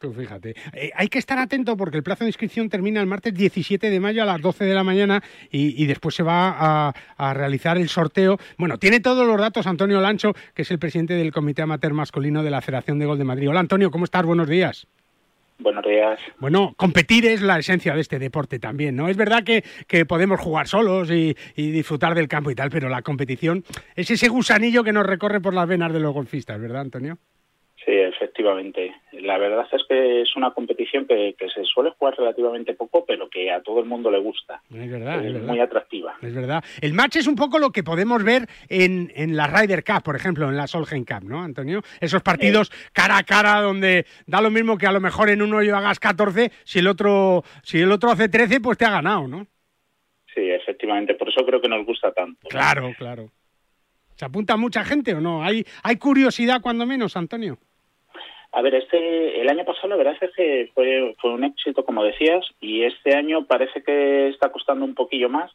Fíjate. Eh, hay que estar atento porque el plazo de inscripción termina el martes 17 de mayo a las 12 de la mañana y, después se va a, realizar el sorteo. Bueno, tiene todos los datos Antonio Lancho, que es el presidente del Comité Amateur Masculino de la Federación de Gol de Madrid. Hola Antonio, ¿cómo estás? Buenos días. Buenos días. Bueno, competir es la esencia de este deporte también, ¿no? Es verdad que, que podemos jugar solos y, y, disfrutar del campo y tal, pero la competición es ese gusanillo que nos recorre por las venas de los golfistas, ¿verdad, Antonio? Sí, efectivamente. La verdad es que es una competición que, se suele jugar relativamente poco, pero que a todo el mundo le gusta. Es verdad, es, muy atractiva. Es verdad. El match es un poco lo que podemos ver en, en la Ryder Cup, por ejemplo, en la Solheim Cup, ¿no, Antonio? Esos partidos cara a cara donde da lo mismo que a lo mejor en uno yo hagas 14, si el otro, si el otro hace 13, pues te ha ganado, ¿no? Sí, efectivamente. Por eso creo que nos gusta tanto. Claro, claro. ¿Se apunta mucha gente o no? ¿Hay, hay curiosidad cuando menos, Antonio? A ver, este, el año pasado la verdad es que fue, fue un éxito, como decías, y este año parece que está costando un poquillo más,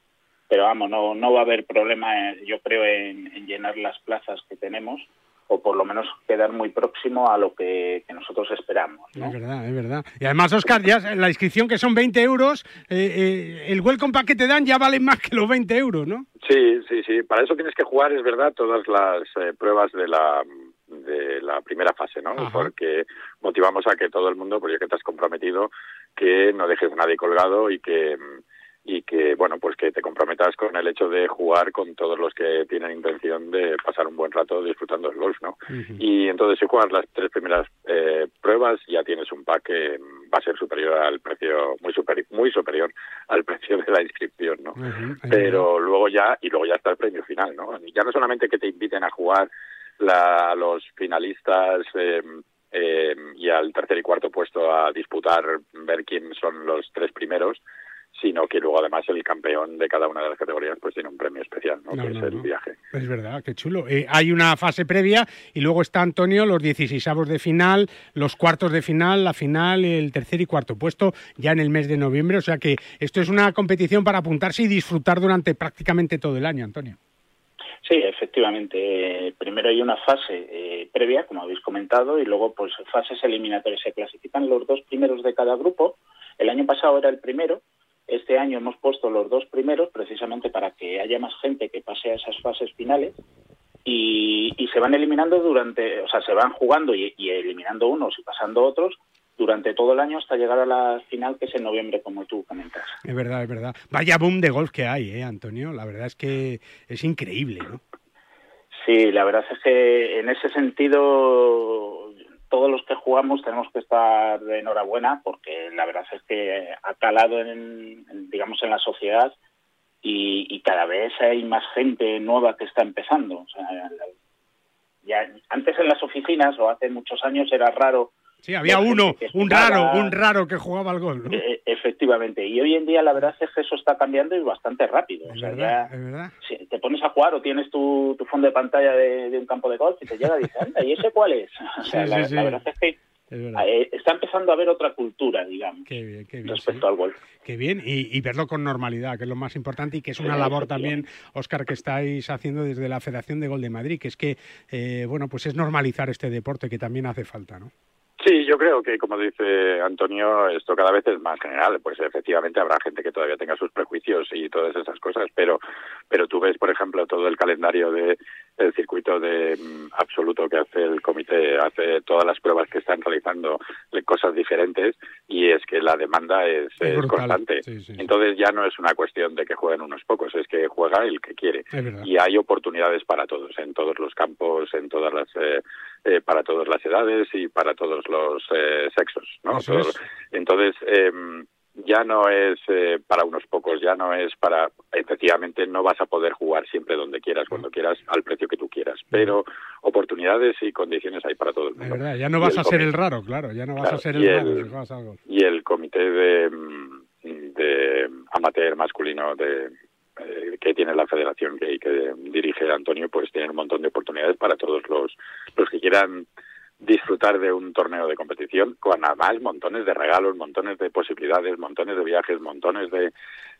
pero vamos, no, no va a haber problema, eh, yo creo, en, llenar las plazas que tenemos o por lo menos quedar muy próximo a lo que, nosotros esperamos. Es verdad, es verdad. Y además, Oscar, ya la inscripción que son 20 euros, eh, eh, el welcome pack que te dan ya vale más que los 20 euros, ¿no? Sí, sí, sí. Para eso tienes que jugar, es verdad, todas las pruebas de la de la primera fase, ¿no? Porque motivamos a que todo el mundo, porque ya que te has comprometido, que no dejes a nadie colgado y que y que bueno pues que te comprometas con el hecho de jugar con todos los que tienen intención de pasar un buen rato disfrutando del golf no y entonces si juegas las tres primeras eh, pruebas ya tienes un pack que va a ser superior al precio muy superior muy superior al precio de la inscripción no pero luego ya y luego ya está el premio final no ya no solamente que te inviten a jugar la, los finalistas eh, eh, y al tercer y cuarto puesto a disputar, ver quién son los tres primeros, sino que luego además el campeón de cada una de las categorías pues tiene un premio especial, ¿no? que es el viaje. Es verdad, qué chulo. Eh, hay una fase previa y luego está Antonio, los 16 de final, los cuartos de final, la final, el tercer y cuarto puesto ya en el mes de noviembre. O sea que esto es una competición para apuntarse y disfrutar durante prácticamente todo el año, Antonio. Sí, efectivamente. Primero hay una fase eh, previa, como habéis comentado, y luego pues fases eliminatorias. Se clasifican los dos primeros de cada grupo. El año pasado era el primero. Este año hemos puesto los dos primeros precisamente para que haya más gente que pase a esas fases finales. Y, se van eliminando durante, o sea, se van jugando y eliminando unos y pasando otros durante todo el año hasta llegar a la final que es en noviembre, como tú comentas. Es verdad, es verdad. Vaya boom de golf que hay, ¿eh, Antonio? La verdad es que es increíble, ¿no? Sí, la verdad es que en ese sentido todos los que jugamos tenemos que estar de enhorabuena porque la verdad es que ha calado en, digamos en la sociedad y, cada vez hay más gente nueva que está empezando. O sea, ya antes en las oficinas o hace muchos años era raro Sí, había uno, un raro, un raro que jugaba al gol. E, efectivamente, y hoy en día la verdad es que eso está cambiando y bastante rápido. Es verdad, es verdad. Si te pones a jugar o tienes tu, fondo de pantalla de, un campo de golf y te llega y dices, anda, ¿y ese cuál es? O sea, la, verdad es que eh, está empezando a haber otra cultura, digamos, respecto al golf. Qué bien, y, verlo con normalidad, que es lo más importante y que es una labor también, Óscar, que estáis haciendo desde la Federación de Gol de Madrid, que es que, eh, bueno, pues es normalizar este deporte que también hace falta, ¿no? Sí, yo creo que, como dice Antonio, esto cada vez es más general. Pues efectivamente habrá gente que todavía tenga sus prejuicios y todas esas cosas, pero, pero tú ves, por ejemplo, todo el calendario de el circuito de mm, absoluto que hace el comité, hace todas las pruebas que están realizando cosas diferentes y es que la demanda es, constante. Entonces ya no es una cuestión de que jueguen unos pocos, es que juega el que quiere. Y hay oportunidades para todos, en todos los campos, en todas las eh, eh, para todas las edades y para todos los eh, sexos. ¿no? Entonces, em, ya no es eh, para unos pocos, ya no es para, efectivamente, no vas a poder jugar siempre donde quieras, cuando quieras, al precio que tú quieras, pero oportunidades y condiciones hay para todo el mundo. verdad, ya no vas a ser el raro, claro, ya no vas a ser el, raro. Y el comité de, de amateur masculino de eh, que tiene la federación que, que dirige Antonio, pues tiene un montón de oportunidades para todos los, los que quieran disfrutar de un torneo de competición con además montones de regalos, montones de posibilidades, montones de viajes, montones de,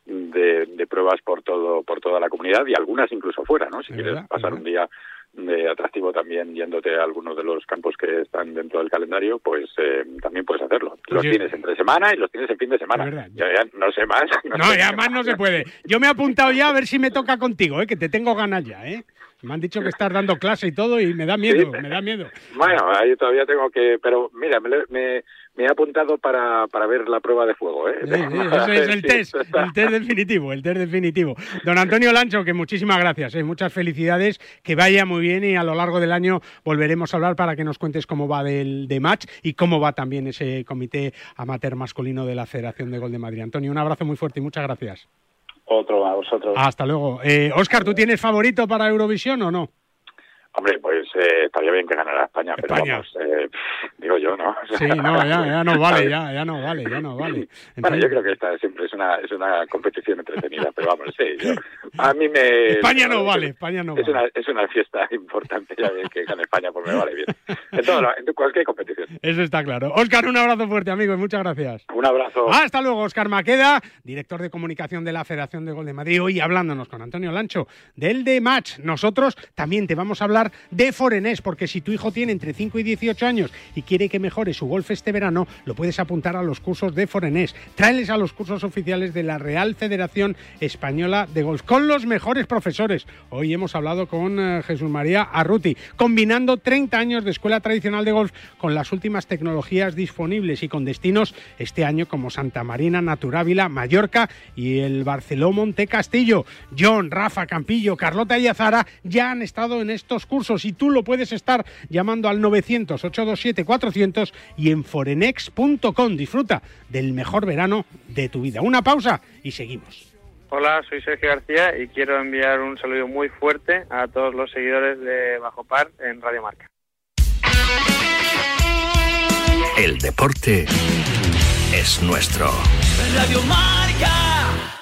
de, pruebas por todo por toda la comunidad y algunas incluso fuera, ¿no? Si quieres pasar un día de atractivo también yéndote a algunos de los campos que están dentro del calendario, pues eh, también puedes hacerlo. Los tienes entre semana y los tienes en fin de semana. Ya, no sé más. No, ya más no se puede. Yo me he apuntado ya a ver si me toca contigo, ¿eh? que te tengo ganas ya. ¿eh? Me han dicho que estás dando clase y todo y me da miedo, me da miedo. Bueno, ahí todavía tengo que... Pero mira, me, me, he apuntado para, para ver la prueba de fuego. ¿eh? es el test, el test definitivo, el test definitivo. Don Antonio Lancho, que muchísimas gracias, ¿eh? muchas felicidades, que vaya muy bien y a lo largo del año volveremos a hablar para que nos cuentes cómo va del de match y cómo va también ese comité amateur masculino de la Federación de Gol de Madrid. Antonio, un abrazo muy fuerte y muchas gracias. Otro a vosotros. Hasta luego. Eh, Oscar, ¿tú tienes favorito para Eurovisión o no? Hombre, pues eh, estaría bien que ganara España, pero vamos, eh, digo yo, ¿no? sí, no, ya, ya no vale, ya, ya no vale, ya no vale. bueno, yo creo que esta siempre es una, es una competición entretenida, pero vamos, sí, yo, a mí me... España no vale, España no es vale. Una, es una fiesta importante, ya ves que gane España, pues me vale bien. En, todo, en cualquier competición. Eso está claro. Oscar, un abrazo fuerte, amigo, y muchas gracias. Un abrazo. Hasta luego, Oscar Maqueda, director de comunicación de la Federación de Gol de Madrid, hoy hablándonos con Antonio Lancho del de Match. Nosotros también te vamos a hablar de Foreign porque si tu hijo tiene entre 5 y 18 años y quiere que mejore su golf este verano, lo puedes apuntar a los cursos de Forenés. Tráeles a los cursos oficiales de la Real Federación Española de Golf con los mejores profesores. Hoy hemos hablado con eh, Jesús María Arruti, combinando 30 años de escuela tradicional de golf con las últimas tecnologías disponibles y con destinos este año como Santa Marina, Naturávila, Mallorca y el Barceló Monte Castillo. John, Rafa, Campillo, Carlota y Azara ya han estado en estos cursos y tú lo puedes estar llamando al 900-827-400 y en forenex.com. Disfruta del mejor verano de tu vida. Una pausa y seguimos. Hola, soy Sergio García y quiero enviar un saludo muy fuerte a todos los seguidores de Bajo Par en Radio Marca. El deporte es nuestro. Radio Marca.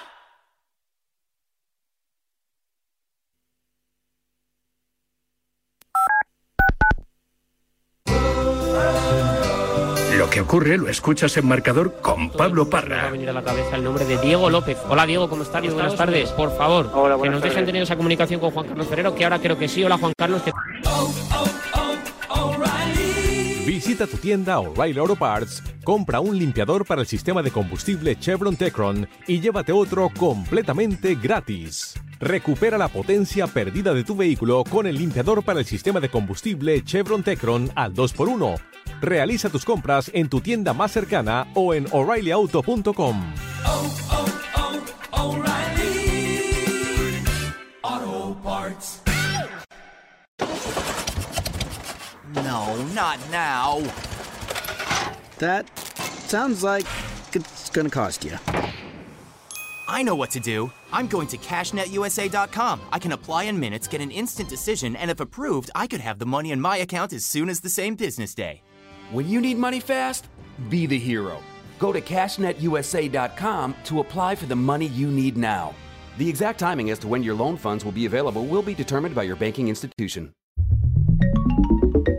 Lo que ocurre lo escuchas en marcador con Pablo Parra. Me ha venido a la cabeza el nombre de Diego López. Hola Diego, ¿cómo estás? Buenas tardes. Por favor, que nos dejen tener esa comunicación con Juan Carlos Ferrero, que ahora creo que sí. Hola Juan Carlos. Visita tu tienda O'Reilly Auto Parts, compra un limpiador para el sistema de combustible Chevron Tecron y llévate otro completamente gratis. Recupera la potencia perdida de tu vehículo con el limpiador para el sistema de combustible Chevron Tecron al 2x1. Realiza tus compras en tu tienda más cercana o en o'ReillyAuto.com. No, not now. That sounds like it's gonna cost you. I know what to do. I'm going to cashnetusa.com. I can apply in minutes, get an instant decision, and if approved, I could have the money in my account as soon as the same business day. When you need money fast, be the hero. Go to cashnetusa.com to apply for the money you need now. The exact timing as to when your loan funds will be available will be determined by your banking institution.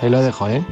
ahí lo dejo, ¿eh?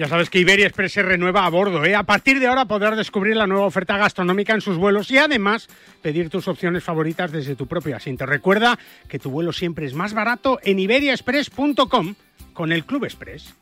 Ya sabes que Iberia Express se renueva a bordo. ¿eh? A partir de ahora podrás descubrir la nueva oferta gastronómica en sus vuelos y además pedir tus opciones favoritas desde tu propio asiento. Recuerda que tu vuelo siempre es más barato en iberiaexpress.com con el Club Express.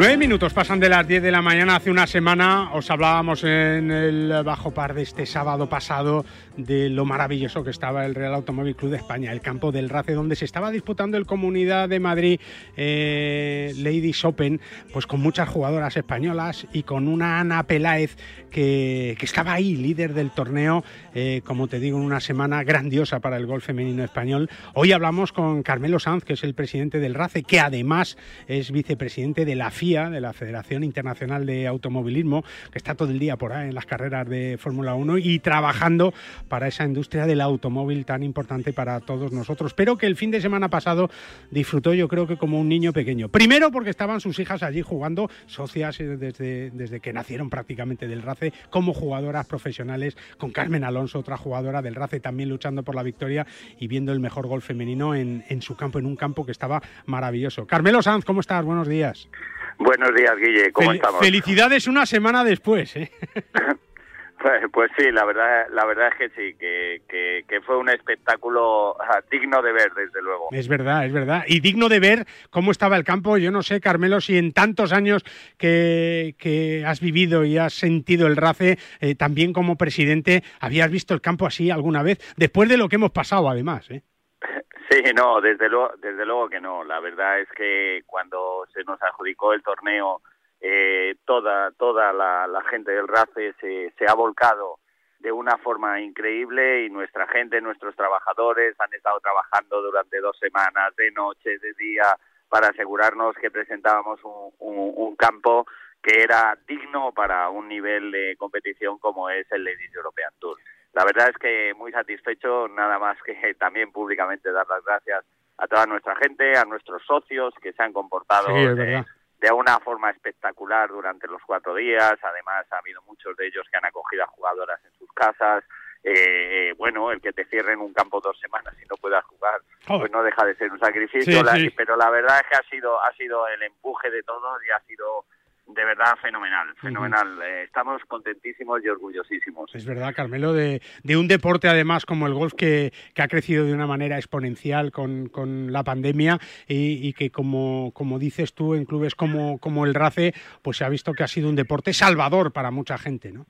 Nueve minutos pasan de las 10 de la mañana. Hace una semana os hablábamos en el Bajo Par de este sábado pasado de lo maravilloso que estaba el Real Automóvil Club de España, el campo del RACE, donde se estaba disputando el Comunidad de Madrid eh, Ladies Open, pues con muchas jugadoras españolas y con una Ana Peláez que, estaba ahí, líder del torneo, eh, como te digo, en una semana grandiosa para el golf femenino español. Hoy hablamos con Carmelo Sanz, que es el presidente del RACE, que además es vicepresidente de la FIA, de la Federación Internacional de Automovilismo, que está todo el día por ahí en las carreras de Fórmula 1 y trabajando para esa industria del automóvil tan importante para todos nosotros, pero que el fin de semana pasado disfrutó yo creo que como un niño pequeño. Primero porque estaban sus hijas allí jugando, socias eh, desde, desde que nacieron prácticamente del RACE como jugadoras profesionales, con Carmen Alonso, otra jugadora del RACE, también luchando por la victoria y viendo el mejor gol femenino en, su campo, en un campo que estaba maravilloso. Carmelo Sanz, ¿cómo estás? Buenos días. Buenos días, Guille, ¿cómo estamos? Felicidades una semana después. ¿eh? Pues, pues, sí, la verdad, la verdad es que sí, que, que, fue un espectáculo digno de ver, desde luego. Es verdad, es verdad. Y digno de ver cómo estaba el campo. Yo no sé, Carmelo, si en tantos años que, que has vivido y has sentido el RACE, eh, también como presidente, habías visto el campo así alguna vez, después de lo que hemos pasado, además. ¿eh? Sí, no, desde luego, desde luego que no. La verdad es que cuando se nos adjudicó el torneo eh, toda, toda la, gente del RACE se, se ha volcado de una forma increíble y nuestra gente, nuestros trabajadores han estado trabajando durante dos semanas, de noche, de día, para asegurarnos que presentábamos un, un, campo que era digno para un nivel de competición como es el Ladies European Tour. La verdad es que muy satisfecho, nada más que también públicamente dar las gracias a toda nuestra gente, a nuestros socios que se han comportado de una forma espectacular durante los cuatro días. Además, ha habido muchos de ellos que han acogido a jugadoras en sus casas. Eh, bueno, el que te cierren un campo dos semanas y no puedas jugar, pues no deja de ser un sacrificio. Pero la verdad es que ha sido, ha sido el empuje de todos y ha sido de verdad fenomenal, fenomenal. Eh, estamos contentísimos y orgullosísimos. Es verdad, Carmelo, de, de un deporte además como el golf que, que, ha crecido de una manera exponencial con, con la pandemia y, y, que como, como dices tú en clubes como, como el RACE, pues se ha visto que ha sido un deporte salvador para mucha gente, ¿no?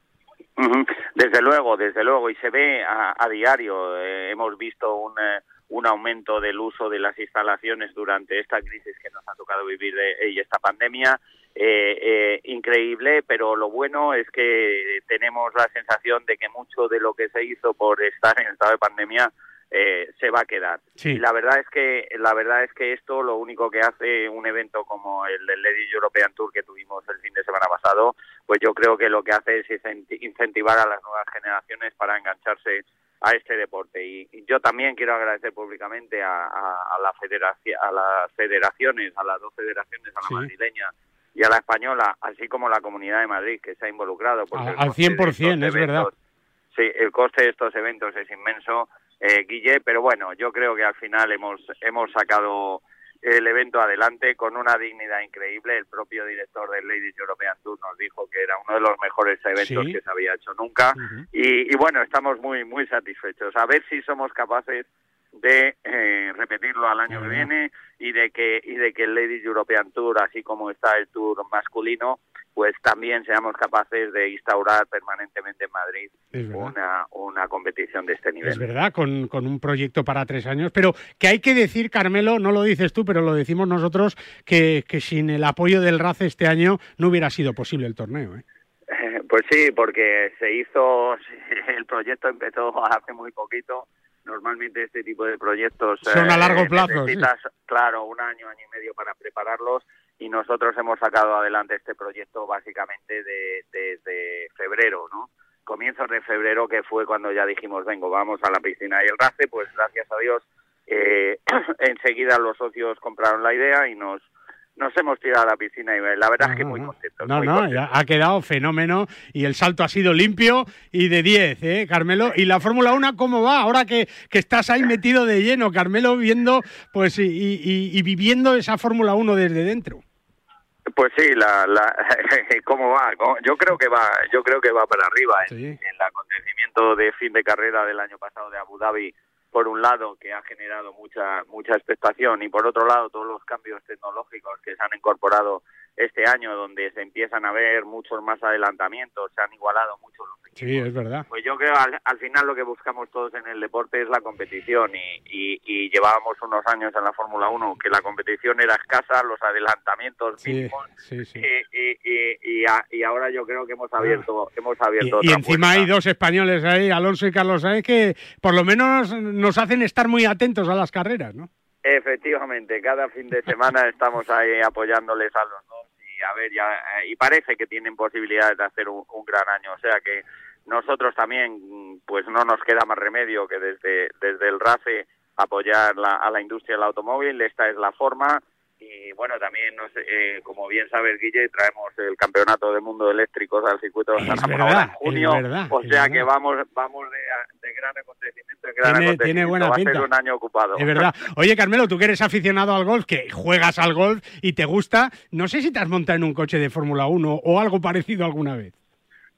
Desde luego, desde luego, y se ve a, a diario. Eh, hemos visto un, eh, un aumento del uso de las instalaciones durante esta crisis que nos ha tocado vivir y esta pandemia eh, eh, increíble, pero lo bueno es que tenemos la sensación de que mucho de lo que se hizo por estar en estado de pandemia eh, se va a quedar. Y la verdad es que la verdad es que esto lo único que hace un evento como el del Ladies European Tour que tuvimos el fin de semana pasado, pues yo creo que lo que hace es incentivar a las nuevas generaciones para engancharse a este deporte. Y, yo también quiero agradecer públicamente a, a, la federación, a las federaciones, a las dos federaciones, a la madrileña y a la española, así como la Comunidad de Madrid, que se ha involucrado. al 100%, es verdad. Sí, el coste de estos eventos es inmenso, eh, Guille, pero bueno, yo creo que al final hemos, hemos sacado el evento adelante con una dignidad increíble. El propio director del Ladies European Tour nos dijo que era uno de los mejores eventos que se había hecho nunca. y, y, bueno, estamos muy, muy satisfechos. A ver si somos capaces de eh, repetirlo al año que viene y de que y de que el Ladies European Tour así como está el Tour masculino pues también seamos capaces de instaurar permanentemente en Madrid una, una competición de este nivel. Es verdad, con, con, un proyecto para tres años, pero que hay que decir, Carmelo, no lo dices tú, pero lo decimos nosotros, que, que sin el apoyo del RACE este año no hubiera sido posible el torneo. ¿eh? Pues sí, porque se hizo, el proyecto empezó hace muy poquito, Normalmente este tipo de proyectos son a largo eh, plazo. Necesitas, claro, un año, año y medio para prepararlos y nosotros hemos sacado adelante este proyecto básicamente desde febrero, ¿no? Comienzos de febrero que fue cuando ya dijimos, vengo, vamos a la piscina y el RACE, pues gracias a Dios eh, enseguida los socios compraron la idea y nos nos hemos tirado a la piscina y la verdad es que muy contentos. No, no, ha quedado fenómeno y el salto ha sido limpio y de 10, ¿eh, Carmelo? ¿Y la Fórmula 1 cómo va? Ahora que, que, estás ahí metido de lleno, Carmelo, viendo pues y, y, viviendo esa Fórmula 1 desde dentro. Pues sí, la, la, ¿cómo va? Yo creo que va, yo creo que va para arriba. En, en el acontecimiento de fin de carrera del año pasado de Abu Dhabi por un lado que ha generado mucha mucha expectación y por otro lado todos los cambios tecnológicos que se han incorporado este año, donde se empiezan a ver muchos más adelantamientos, se han igualado mucho los equipos. Sí, es verdad. Pues yo creo al, al final lo que buscamos todos en el deporte es la competición y, y, y llevábamos unos años en la Fórmula 1 que la competición era escasa, los adelantamientos Sí, mínimos sí, sí. y, a- ahora yo creo que hemos abierto, hemos abierto Y, otra encima puerta. hay dos españoles ahí, Alonso y Carlos Sainz, que por lo menos nos hacen estar muy atentos a las carreras, ¿no? Efectivamente, cada fin de semana estamos ahí apoyándoles a los dos a ver, ya, eh, y parece que tienen posibilidades de hacer un, un gran año, o sea que nosotros también, pues no nos queda más remedio que desde, desde el RACE apoyar la- a la industria del automóvil, esta es la forma y bueno, también, no sé, eh, como bien sabes, Guille, traemos el Campeonato del Mundo de Eléctricos al circuito de San en junio, verdad, o sea que vamos vamos de, de gran acontecimiento en gran Tiene- acontecimiento, tiene buena va a pinta. ser un año ocupado. Es verdad. Oye, Carmelo, tú que eres aficionado al golf, que juegas al golf y te gusta, no sé si te has montado en un coche de Fórmula 1 o algo parecido alguna vez.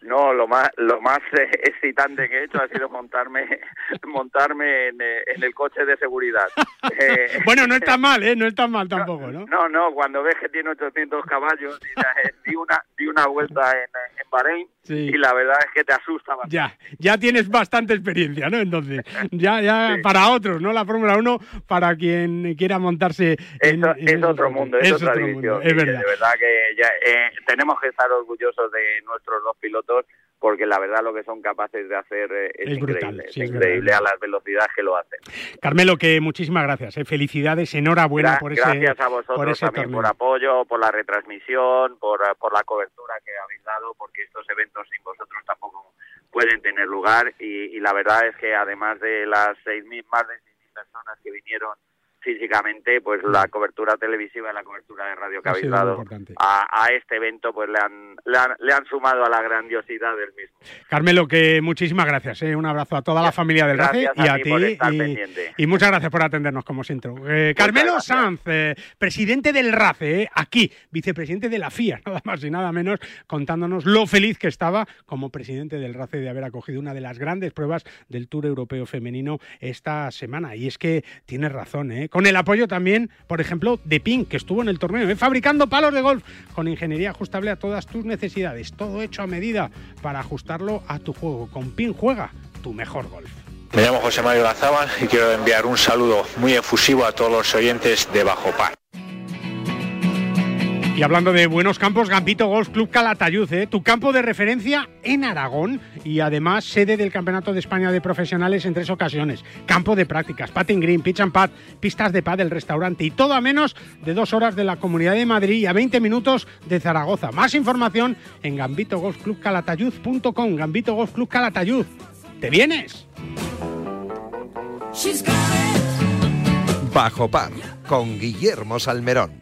No, lo más lo más excitante que he hecho ha sido montarme montarme en, eh, en el coche de seguridad. Eh, Bueno, no está mal, ¿eh? No está mal tampoco, ¿no? no, no, cuando ves que tiene 800 caballos, y, eh, di una di una vuelta en, en Bahrein Sí. y la verdad es que te asusta bastante. Ya, ya tienes bastante experiencia, ¿no? Entonces, ya, ya para otros, ¿no? La Fórmula 1, para quien quiera montarse en, Eso, en es otro mundo, es, Es otra otro división. mundo, es verdad. De verdad que ya, eh, tenemos que estar orgullosos de nuestros dos pilotos porque la verdad lo que son capaces de hacer eh, es, Es brutal, increíble, sí, es increíble a las velocidades que lo hacen. Carmelo, que muchísimas gracias, ¿eh? felicidades, enhorabuena Gra- por ese Gracias a vosotros por ese también torneo. por apoyo, por la retransmisión, por, eh, por la cobertura que habéis dado, porque estos eventos sin vosotros tampoco pueden tener lugar y, y la verdad es que además de las 6.000, más de 6.000 personas que vinieron físicamente, pues la cobertura televisiva y la cobertura de radio que Ha habéis dado a, a este evento, pues le han, le han, le han sumado a la grandiosidad del mismo. Carmelo, que muchísimas gracias, ¿eh? un abrazo a toda la familia del RACE y a a ti ti. por estar y, muchas gracias por atendernos como siempre. Eh, Carmelo gracias. Sanz, eh, presidente del RACE, aquí, vicepresidente de la FIA, nada más y nada menos, contándonos lo feliz que estaba como presidente del RACE de haber acogido una de las grandes pruebas del Tour Europeo Femenino esta semana. Y es que tienes razón, ¿eh? Con el apoyo también, por ejemplo, de Pink, que estuvo en el torneo, ¿eh? fabricando palos de golf con ingeniería ajustable a todas tus necesidades. Todo hecho a medida para ajustarlo a tu juego. Con Pink juega tu mejor golf. Me llamo José Mario Lazábal y quiero enviar un saludo muy efusivo a todos los oyentes de Bajo Par. Y hablando de buenos campos, Gambito Golf Club Calatayud, ¿eh? tu campo de referencia en Aragón y además sede del Campeonato de España de Profesionales en tres ocasiones. Campo de prácticas, patting green, pitch and pad, pistas de pad del restaurante y todo a menos de dos horas de la Comunidad de Madrid y a 20 minutos de Zaragoza. Más información en gambitogolfclubcalatayud.com. Gambito Golf Club Calatayud. ¿Te vienes? Bajo par con Guillermo Salmerón.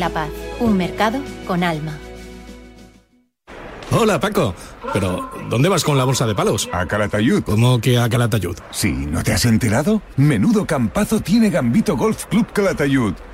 la Paz, un mercado con alma. Hola Paco, pero ¿dónde vas con la bolsa de palos? A Calatayud. ¿Cómo que a Calatayud? Sí, ¿no te has enterado? Menudo campazo tiene Gambito Golf Club Calatayud.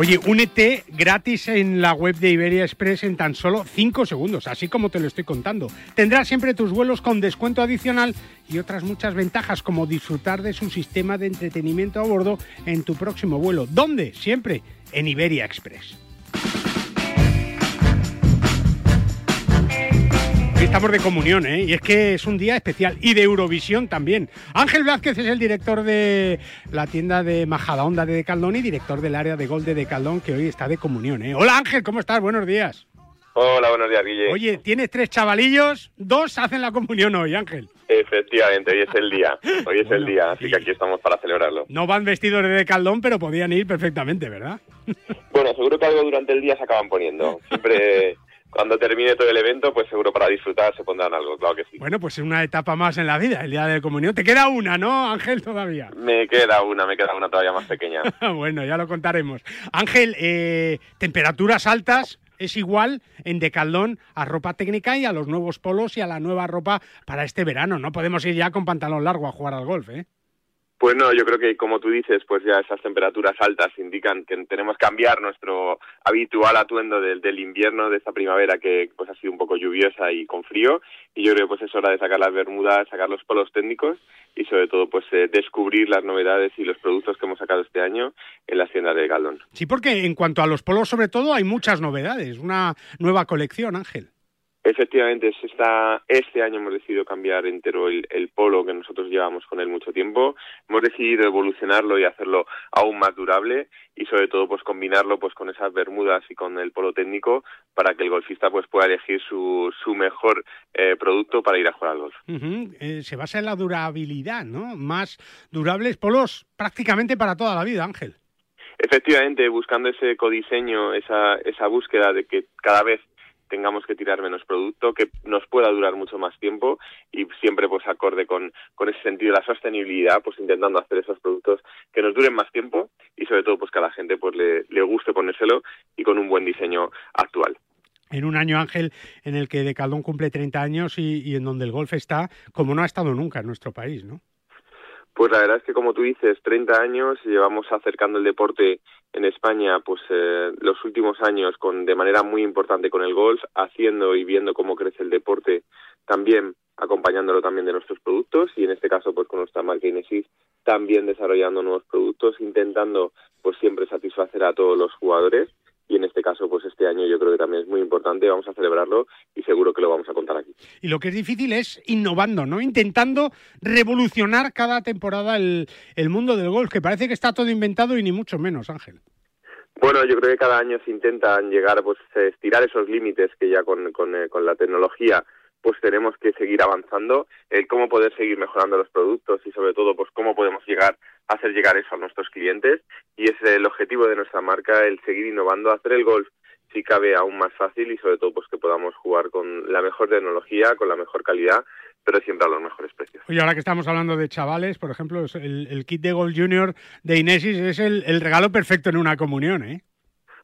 Oye, únete gratis en la web de Iberia Express en tan solo 5 segundos, así como te lo estoy contando. Tendrás siempre tus vuelos con descuento adicional y otras muchas ventajas como disfrutar de su sistema de entretenimiento a bordo en tu próximo vuelo. ¿Dónde? Siempre en Iberia Express. Estamos de comunión, ¿eh? Y es que es un día especial. Y de Eurovisión también. Ángel Blázquez es el director de la tienda de Majadahonda de Decaldón y director del área de gol de Decaldón, que hoy está de comunión, ¿eh? Hola Ángel, ¿cómo estás? Buenos días. Hola, buenos días, Guille. Oye, tienes tres chavalillos, dos hacen la comunión hoy, Ángel. Efectivamente, hoy es el día. Hoy es el día, así que aquí estamos para celebrarlo. No van vestidos de Decaldón, pero podían ir perfectamente, ¿verdad? Bueno, seguro que algo durante el día se acaban poniendo. Siempre cuando termine todo el evento, pues seguro para disfrutar se pondrán algo, claro que sí. Bueno, pues es una etapa más en la vida, el día de comunión. Te queda una, ¿no, Ángel, todavía? Me queda una, me queda una todavía más pequeña. bueno, ya lo contaremos. Ángel, eh, temperaturas altas. Es igual en Decaldón a ropa técnica y a los nuevos polos y a la nueva ropa para este verano. No podemos ir ya con pantalón largo a jugar al golf, ¿eh? Pues no, yo creo que como tú dices, pues ya esas temperaturas altas indican que tenemos que cambiar nuestro habitual atuendo del, invierno, de esta primavera que pues ha sido un poco lluviosa y con frío. Y yo creo que pues es hora de sacar las bermudas, sacar los polos técnicos y sobre todo pues eh, descubrir las novedades y los productos que hemos sacado este año en la tienda de Galdón. Sí, porque en cuanto a los polos sobre todo hay muchas novedades, una nueva colección, Ángel. Efectivamente, está, este año hemos decidido cambiar entero el, el, polo que nosotros llevamos con él mucho tiempo. Hemos decidido evolucionarlo y hacerlo aún más durable y sobre todo pues combinarlo pues con esas bermudas y con el polo técnico para que el golfista pues pueda elegir su, su mejor eh, producto para ir a jugar al golf. Uh -huh. eh, se basa en la durabilidad, ¿no? Más durables polos prácticamente para toda la vida, Ángel. Efectivamente, buscando ese codiseño, esa, esa búsqueda de que cada vez tengamos que tirar menos producto, que nos pueda durar mucho más tiempo y siempre pues acorde con, con ese sentido de la sostenibilidad, pues intentando hacer esos productos que nos duren más tiempo y sobre todo pues que a la gente pues le, le guste ponérselo y con un buen diseño actual. En un año, Ángel, en el que Decaldón cumple 30 años y, y en donde el golf está como no ha estado nunca en nuestro país, ¿no? Pues la verdad es que como tú dices, 30 años llevamos acercando el deporte en España pues eh, los últimos años con de manera muy importante con el golf, haciendo y viendo cómo crece el deporte, también acompañándolo también de nuestros productos y en este caso pues con nuestra marca Inesis también desarrollando nuevos productos, intentando pues siempre satisfacer a todos los jugadores y en este caso, pues este año yo creo que también es muy importante, vamos a celebrarlo y seguro que lo vamos a contar aquí. Y lo que es difícil es innovando, ¿no? Intentando revolucionar cada temporada el, el mundo del golf, que parece que está todo inventado y ni mucho menos, Ángel. Bueno, yo creo que cada año se intentan llegar, pues estirar esos límites que ya con, con, eh, con la tecnología pues tenemos que seguir avanzando, el cómo poder seguir mejorando los productos y sobre todo pues cómo podemos llegar hacer llegar eso a nuestros clientes y es el objetivo de nuestra marca el seguir innovando, hacer el golf si cabe aún más fácil y sobre todo pues que podamos jugar con la mejor tecnología, con la mejor calidad, pero siempre a los mejores precios. Oye, ahora que estamos hablando de chavales, por ejemplo, el, kit de Golf Junior de Inesis es el, el regalo perfecto en una comunión, ¿eh?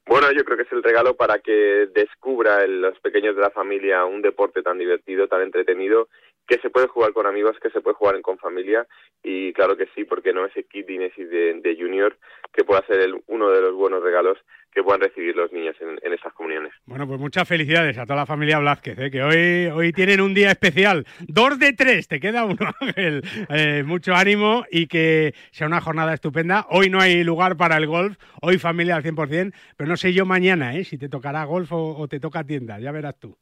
Bueno, yo creo que es el regalo para que descubra en los pequeños de la familia un deporte tan divertido, tan entretenido, que se puede jugar con amigos, que se puede jugar con familia y claro que sí, porque no ese kit Inesis de, de Junior que pueda ser uno de los buenos regalos que puedan recibir los niños en, en estas comuniones. Bueno, pues muchas felicidades a toda la familia Blázquez, ¿eh? que hoy, hoy tienen un día especial. Dos de tres, te queda uno, Ángel. Eh, mucho ánimo y que sea una jornada estupenda. Hoy no hay lugar para el golf, hoy familia al 100%, pero no sé yo mañana ¿eh? si te tocará golf o, o te toca tienda, ya verás tú.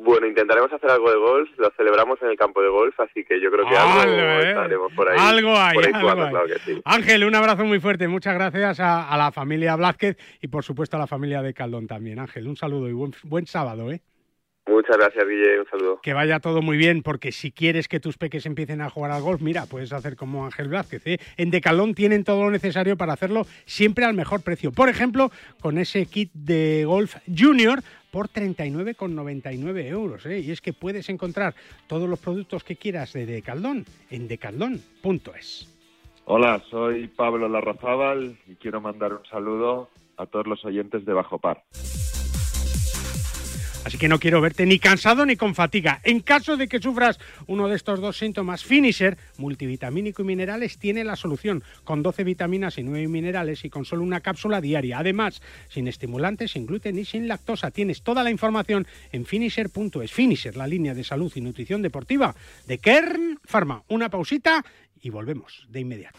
Bueno, intentaremos hacer algo de golf, lo celebramos en el campo de golf, así que yo creo que algo, ¿eh? estaremos por ahí. Algo hay, por ahí algo jugando, hay. claro que sí. Ángel, un abrazo muy fuerte, muchas gracias a, a la familia Blázquez y por supuesto a la familia de Caldón también. Ángel, un saludo y buen, buen sábado, ¿eh? Muchas gracias, Guille, un saludo. Que vaya todo muy bien, porque si quieres que tus peques empiecen a jugar al golf, mira, puedes hacer como Ángel Blázquez. ¿eh? En Decalón tienen todo lo necesario para hacerlo siempre al mejor precio. Por ejemplo, con ese kit de golf junior por 39,99 euros. ¿eh? Y es que puedes encontrar todos los productos que quieras de Decaldón en decaldón.es. Hola, soy Pablo Larrazábal y quiero mandar un saludo a todos los oyentes de Bajo Par. Así que no quiero verte ni cansado ni con fatiga. En caso de que sufras uno de estos dos síntomas, Finisher, multivitamínico y minerales, tiene la solución, con 12 vitaminas y 9 minerales y con solo una cápsula diaria. Además, sin estimulantes, sin gluten y sin lactosa. Tienes toda la información en finisher.es. Finisher, la línea de salud y nutrición deportiva de Kern Pharma. Una pausita y volvemos de inmediato.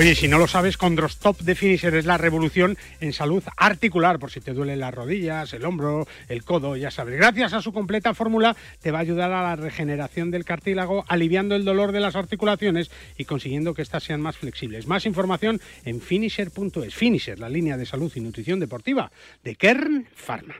Oye, si no lo sabes, Condrostop de Finisher es la revolución en salud articular, por si te duelen las rodillas, el hombro, el codo, ya sabes. Gracias a su completa fórmula te va a ayudar a la regeneración del cartílago, aliviando el dolor de las articulaciones y consiguiendo que éstas sean más flexibles. Más información en finisher.es. Finisher, la línea de salud y nutrición deportiva de Kern Pharma.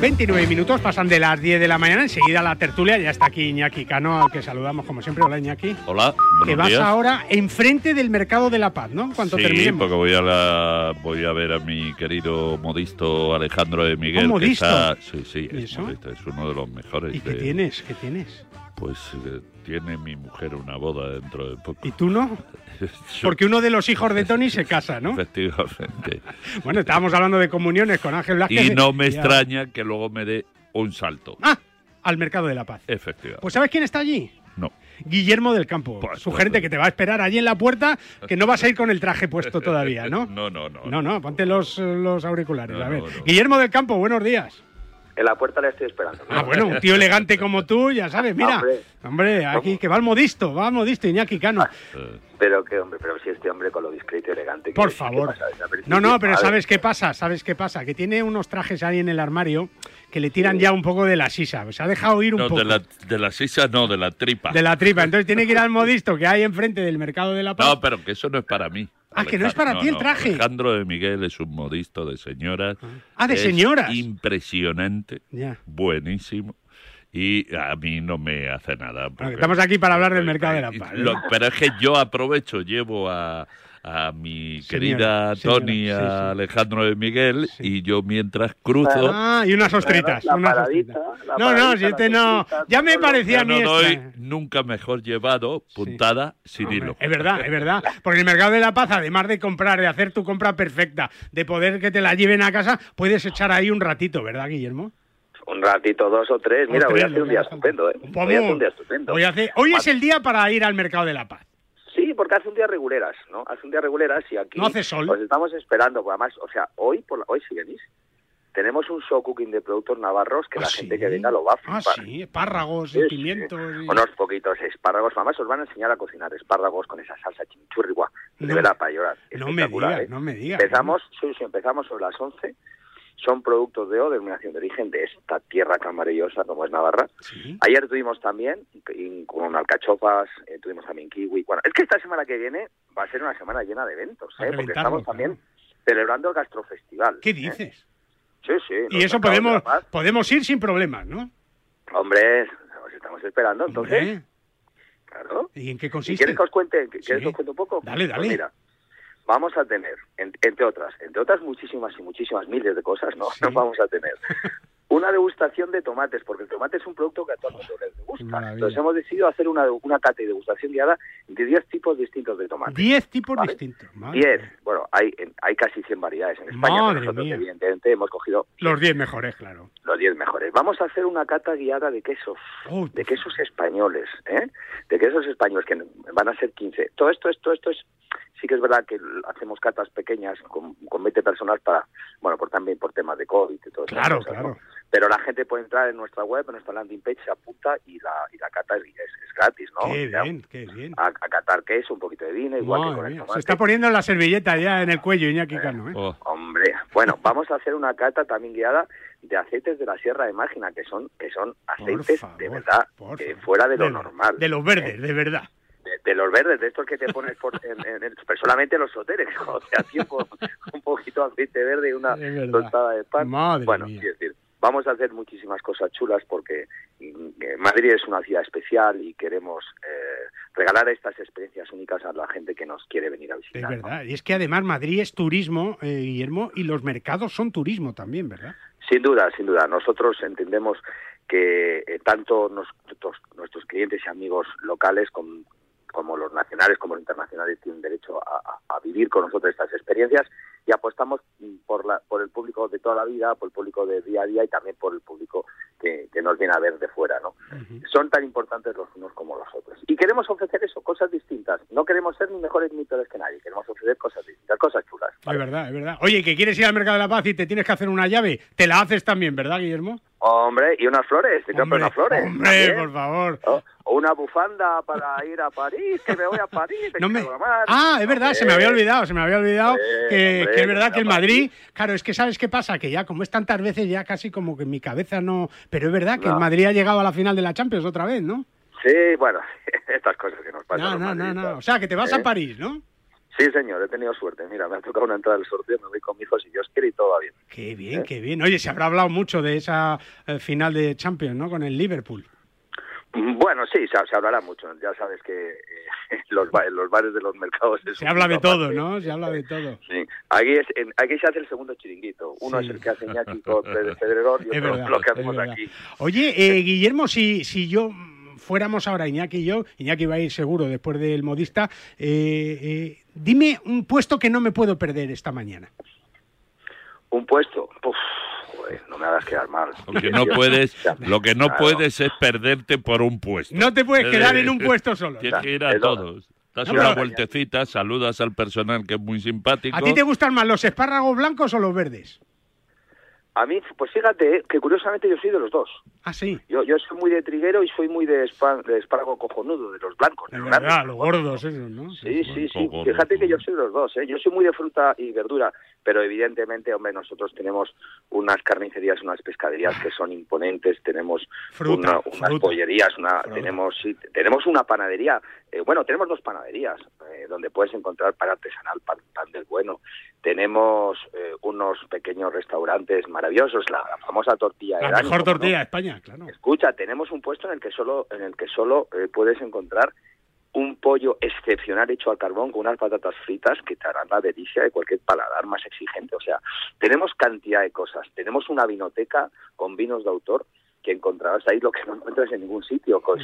29 minutos pasan de las 10 de la mañana, enseguida la tertulia, ya está aquí Iñaki Cano, al que saludamos como siempre. Hola Iñaki. Hola, Que vas ahora enfrente del Mercado de la Paz, ¿no? Cuando sí, terminemos. porque voy a, la- voy a ver a mi querido modisto Alejandro de Miguel. ¿Un que modisto? está- sí, sí, ¿Y es, modisto, es uno de los mejores. ¿Y qué tienes? ¿Qué tienes? Pues eh, tiene mi mujer una boda dentro de poco. ¿Y tú no? Porque uno de los hijos de Tony se casa, ¿no? Efectivamente. Bueno, estábamos hablando de comuniones con Ángel Vázquez. y no me extraña que luego me dé un salto. Ah, al Mercado de la Paz. Efectivamente. Pues ¿sabes quién está allí? No. Guillermo del Campo, su gerente que te va a esperar allí en la puerta, que no vas a ir con el traje puesto todavía, ¿no? No, no, no. No, no, ponte los, los auriculares. No, a ver. no, no. Guillermo del Campo, buenos días. En la puerta le estoy esperando. Ah, bueno, un tío elegante como tú, ya sabes, mira. Hombre. Hombre, aquí que va al modisto, va al modisto, Iñaki Cano. Pero qué hombre, pero si este hombre con lo discreto y elegante. Por es, ¿qué favor. No, no, pero ¿sabes qué pasa? ¿Sabes qué pasa? Que tiene unos trajes ahí en el armario que le tiran ya un poco de la sisa. Se ha dejado ir un No, poco. de la, de la sisa, no, de la tripa. de la tripa. Entonces tiene que ir al modisto que hay enfrente del mercado de la paz. No, pero que eso no es para mí. Ah, que no es para ti el no, traje. Alejandro de Miguel es un modisto de señoras. Ah, de Es señoras. Impresionante. Buenísimo. Y a mí no me hace nada. Estamos aquí para hablar del mercado de la paz. pero es que yo aprovecho, llevo a, a mi Señora, querida señora, Tony, sí, a sí. Alejandro de Miguel, y yo mientras cruzo. Ah, y unas ostritas. La unas paradita, ostritas. No, no, paradita, si este no. ostritas, Ya me parecía a yo mí no esta. doy nunca mejor llevado puntada sin hilo. Es verdad, es verdad. Porque en el mercado de la paz, además de comprar, de hacer tu compra perfecta, de poder que te la lleven a casa, puedes echar ahí un ratito, ¿verdad, Guillermo? Un ratito, dos o tres. Mira, O voy a hacer un día estupendo, ¿eh? Voy a hacer un día estupendo. Hoy, hace- hoy es el día para ir al mercado de la paz. Sí, porque hace un día reguleras, ¿no? Hace un día reguleras y aquí... No hace sol. Os estamos esperando, pues además, o sea, hoy, por la- hoy si venís, tenemos un show cooking de productos navarros que ¿Ah, la sí? gente que venga lo va a Ah, flipar. sí, espárragos Sí, pimientos. y- Unos poquitos espárragos, además os van a enseñar a cocinar espárragos con esa salsa chimichurrigua, de No. verdad, para llorar. No me digas, ¿eh? no me digas. Empezamos, sí, sí, empezamos sobre las 11. Son productos de O, denominación de origen de esta tierra tan maravillosa como es Navarra. Ayer tuvimos también, con alcachofas, eh, tuvimos también kiwi. Bueno, es que esta semana que viene va a ser una semana llena de eventos, ¿eh? porque estamos también celebrando el gastrofestival. ¿Qué ¿eh? dices? Sí, sí. Y eso podemos, podemos ir sin problemas, ¿no? Hombre, os estamos esperando, entonces. Hombre. Claro. ¿Y en qué ¿Y consiste? ¿Quieres que os cuente, que- Sí. ¿quieres que os cuente un poco? Dale, Pues dale. mira, vamos a tener, en- entre otras, entre otras muchísimas y muchísimas miles de cosas, ¿no? Nos vamos a tener una degustación de tomates, porque el tomate es un producto que a todo el mundo les gusta. Entonces hemos decidido hacer una, una cata y degustación guiada de 10 tipos distintos de tomate. Diez tipos ¿Vale? distintos. madre 10. mía. Bueno, hay, hay casi 100 variedades en España, pero Madre nosotros mía. evidentemente hemos cogido Los diez mejores, claro. los 10 mejores. Vamos a hacer una cata guiada de quesos, Oh, de quesos españoles, ¿eh? De quesos españoles, que van a ser 15. Todo esto, esto, esto es, sí que es verdad que hacemos catas pequeñas con, con 20 personas para, bueno, por también por temas de COVID y todo eso. Claro, claro. Pero la gente puede entrar en nuestra web, en nuestra landing page, se apunta y la, y la cata es, es- es gratis, ¿no? Qué bien, qué bien. A, a catar queso, un poquito de vino, igual que con el tomate. Se está poniendo la servilleta ya en el cuello, Iñaki Cano, ¿eh? Oh, Hombre, bueno, vamos a hacer una cata también guiada de aceites de la Sierra de Mágina, que son que son aceites de verdad eh, fuera de lo De- normal. De los verdes, de verdad. De, de los verdes, de estos que te pones por, en, en- en- pero solamente los soteres, cuando te tiempo un poquito de aceite verde y una Es tostada de pan. Madre bueno, mía. quiero decir, vamos a hacer muchísimas cosas chulas porque mm, eh, Madrid es una ciudad especial y queremos eh, regalar estas experiencias únicas a la gente que nos quiere venir a Es visitar. ¿no? verdad. Y es que además Madrid es turismo, eh, Guillermo, y los mercados son turismo también, ¿verdad? Sin duda, sin duda. Nosotros entendemos que eh, tanto nuestros, nuestros clientes y amigos locales com- como los nacionales como los internacionales tienen derecho a, a- vivir con nosotros estas experiencias y apostamos por, la, por el público de toda la vida, por el público de día a día y también por el público que, que nos viene a ver de fuera. ¿no? Son tan importantes los unos como los otros. Y queremos ofrecer eso, cosas distintas. No queremos ser ni mejores ni peores que nadie, queremos ofrecer cosas distintas, cosas chulas. Es verdad, es verdad. Oye, que quieres ir al Mercado de la Paz y te tienes que hacer una llave, te la haces también, ¿verdad, Guillermo? Hombre, y unas flores, te compro unas flores. Hombre, también. por favor. O o una bufanda para ir a París, que me voy a París. No me-. Ah, es verdad, se me había olvidado, se me había olvidado Hombre, que, hombre, que es verdad que el Madrid, claro, es que sabes qué pasa, que ya como es tantas veces ya casi como que en mi cabeza no, pero es verdad que el. Madrid ha llegado a la final de la Champions otra vez, ¿no? Sí, bueno, estas cosas que nos pasan. No, no, no, o sea, que te vas ¿Eh? a París, ¿no? Sí, señor, he tenido suerte. Mira, me ha tocado una entrada del sorteo, me voy con mi hijo si Dios quiere y todo va bien. Qué bien, qué bien. Oye, se habrá hablado mucho de esa eh, final de Champions, ¿no? Con el Liverpool. Mm, Bueno, sí, se, hablará mucho. Ya sabes que eh, los, los bares de los mercados... es Se habla de todo. ¿no? Se habla de todo. Sí. Aquí, es, en- aquí se hace el segundo chiringuito. Uno Sí. es el que hace Iñaki con Federer y Es otro verdad, lo que es hacemos aquí. Oye, eh, Guillermo, si, si yo mm, fuéramos ahora Iñaki y yo, Iñaki va a ir seguro después del modista, eh, eh, dime un puesto que no me puedo perder esta mañana. Un puesto, Puf, joder, no me hagas quedar mal. Lo que no puedes, lo que no Claro. puedes es perderte por un puesto. No te puedes Eh, quedar en un puesto solo. Tienes que ir a todos. Das No, una vueltecita, saludas al personal que es muy simpático. ¿A ti te gustan más los espárragos blancos o los verdes? A mí, pues fíjate, que curiosamente yo soy de los dos. Ah, sí. Yo, yo soy muy de triguero y soy muy de, de espárrago cojonudo, de los blancos. de los verdad, grandes. los gordos esos, ¿no? Sí, sí, sí. Fíjate que yo soy de los dos, ¿eh? Yo soy muy de fruta y verdura, pero evidentemente, hombre, nosotros tenemos unas carnicerías, unas pescaderías que son imponentes, tenemos Fruta, una- unas fruta. pollerías, una, tenemos sí, tenemos una panadería, eh, bueno, tenemos dos panaderías eh, donde puedes encontrar pan artesanal, pan, pan del bueno. Tenemos eh, unos pequeños restaurantes maravillosos, la, la famosa tortilla de La Dani, mejor tortilla de España, claro. Escucha, tenemos un puesto en el que solo en el que solo eh, puedes encontrar un pollo excepcional hecho al carbón con unas patatas fritas que te harán la delicia de cualquier paladar más exigente. O sea, tenemos cantidad de cosas. Tenemos una vinoteca con vinos de autor que encontrarás ahí lo que no encuentras en ningún sitio, con,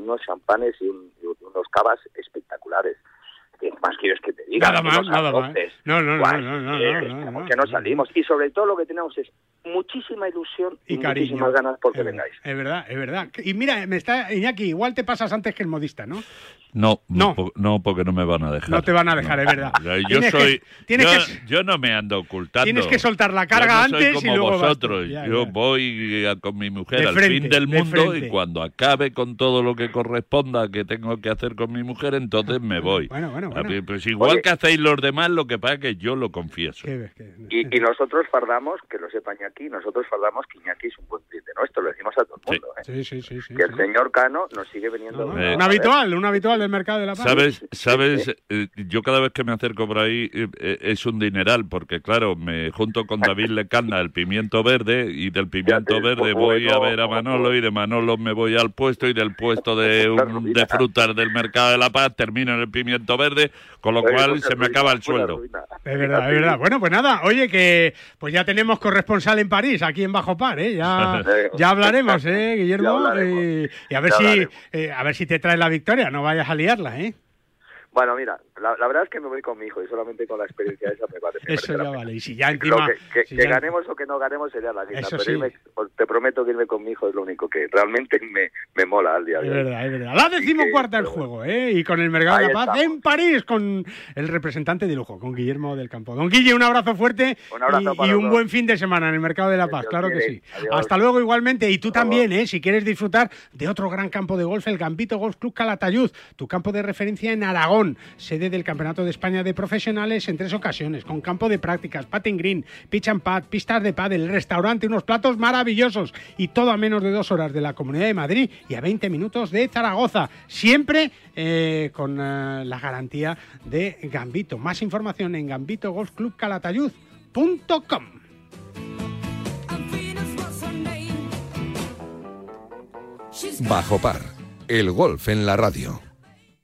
unos champanes y, un- y unos cavas espectaculares. ¿Qué más quieres que te diga? Nada más, nada más. No, no, no, Guay, no, no, eh, no, que no salimos. Y sobre todo lo que tenemos es muchísima ilusión y, Y cariño. muchísimas ganas porque Es vengáis. Es verdad, es verdad. Y mira, me está Iñaki, igual te pasas antes que el modista, ¿no? No, No. no, porque no me van a dejar. No te van a dejar, es verdad. Yo Tienes que- soy, tienes yo, que- yo no me ando ocultando. Tienes que soltar la Yo carga no soy antes y como luego vas tú. vosotros. Ya, yo ya. voy a- con mi mujer De al frente, fin del de mundo frente. y cuando acabe con todo lo que corresponda que tengo que hacer con mi mujer, entonces me voy. Bueno, bueno, bueno. Pues igual Oye. que hacéis los demás, lo que pasa es que yo lo confieso. Y, y nosotros fardamos, que lo sepa Iñaki, nosotros fardamos que Iñaki es un buen cliente nuestro, lo decimos a todo el mundo. ¿eh? Sí, sí, sí. sí, que el señor Cano nos sigue veniendo. Eh, Un habitual, un habitual del mercado de la paz. ¿Sabes? ¿Sabes? Eh, yo cada vez que me acerco por ahí eh, eh, es un dineral, porque claro, me junto con David Lecanda del pimiento verde y del pimiento te- verde voy a bueno, ver a Manolo y de Manolo me voy al puesto y del puesto de, un- de frutas del mercado de la paz termino en el pimiento verde, con lo cual se me acaba el sueldo. Es verdad, es verdad. Bueno, pues nada, oye, que pues ya tenemos corresponsal en París, aquí en Bajo Par, ¿eh? Ya, ya hablaremos, ¿eh, Guillermo? Hablaremos. Y, y a ver Ya si eh, a ver si te traes la victoria, no vayas a liarla, ¿eh? Bueno, mira, la, la verdad es que me voy con mi hijo y solamente con la experiencia esa me parece. me Eso ya vale. Y si ya Lo encima... que, que- si que ya- ganemos o que no ganemos sería la Eso pero sí. irme- te prometo que irme con mi hijo es lo único que realmente me, me mola al día de Es hoy. verdad, es verdad. La decimocuarta el juego, ¿eh? Y con el Mercado de la Paz estamos. en París, con el representante de lujo, con Guillermo del Campo. Don Guille, un abrazo fuerte Un abrazo y, para y un buen fin de semana en el Mercado de la Paz, Dios claro que quiere. sí. Adiós. Hasta luego igualmente. Y tú también, ¿eh? Si quieres disfrutar de otro gran campo de golf, el Gambito Golf Club Calatayud, tu campo de referencia en Aragón, sede del Campeonato de España de Profesionales en tres ocasiones, con campo de prácticas, patting green, pitch and pad, pistas de pádel, restaurante, unos platos maravillosos y todo a menos de dos horas de la Comunidad de Madrid y a 20 minutos de Zaragoza, siempre eh, con eh, la garantía de Gambito. Más información en gambitogolfclubcalatayud.com. Bajo par, el golf en la radio.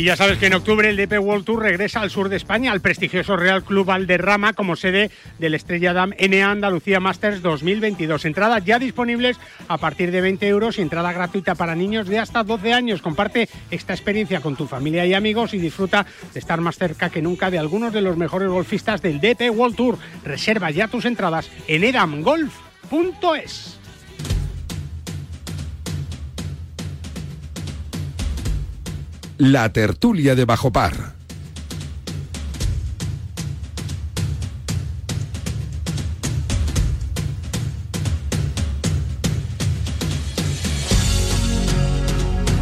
Y ya sabes que en octubre el DP World Tour regresa al sur de España, al prestigioso Real Club Valderrama, como sede del Estrella Dam NA Andalucía Masters 2022. Entradas ya disponibles a partir de 20 euros y entrada gratuita para niños de hasta 12 años. Comparte esta experiencia con tu familia y amigos y disfruta de estar más cerca que nunca de algunos de los mejores golfistas del DP World Tour. Reserva ya tus entradas en edamgolf.es. La tertulia de Bajo Par.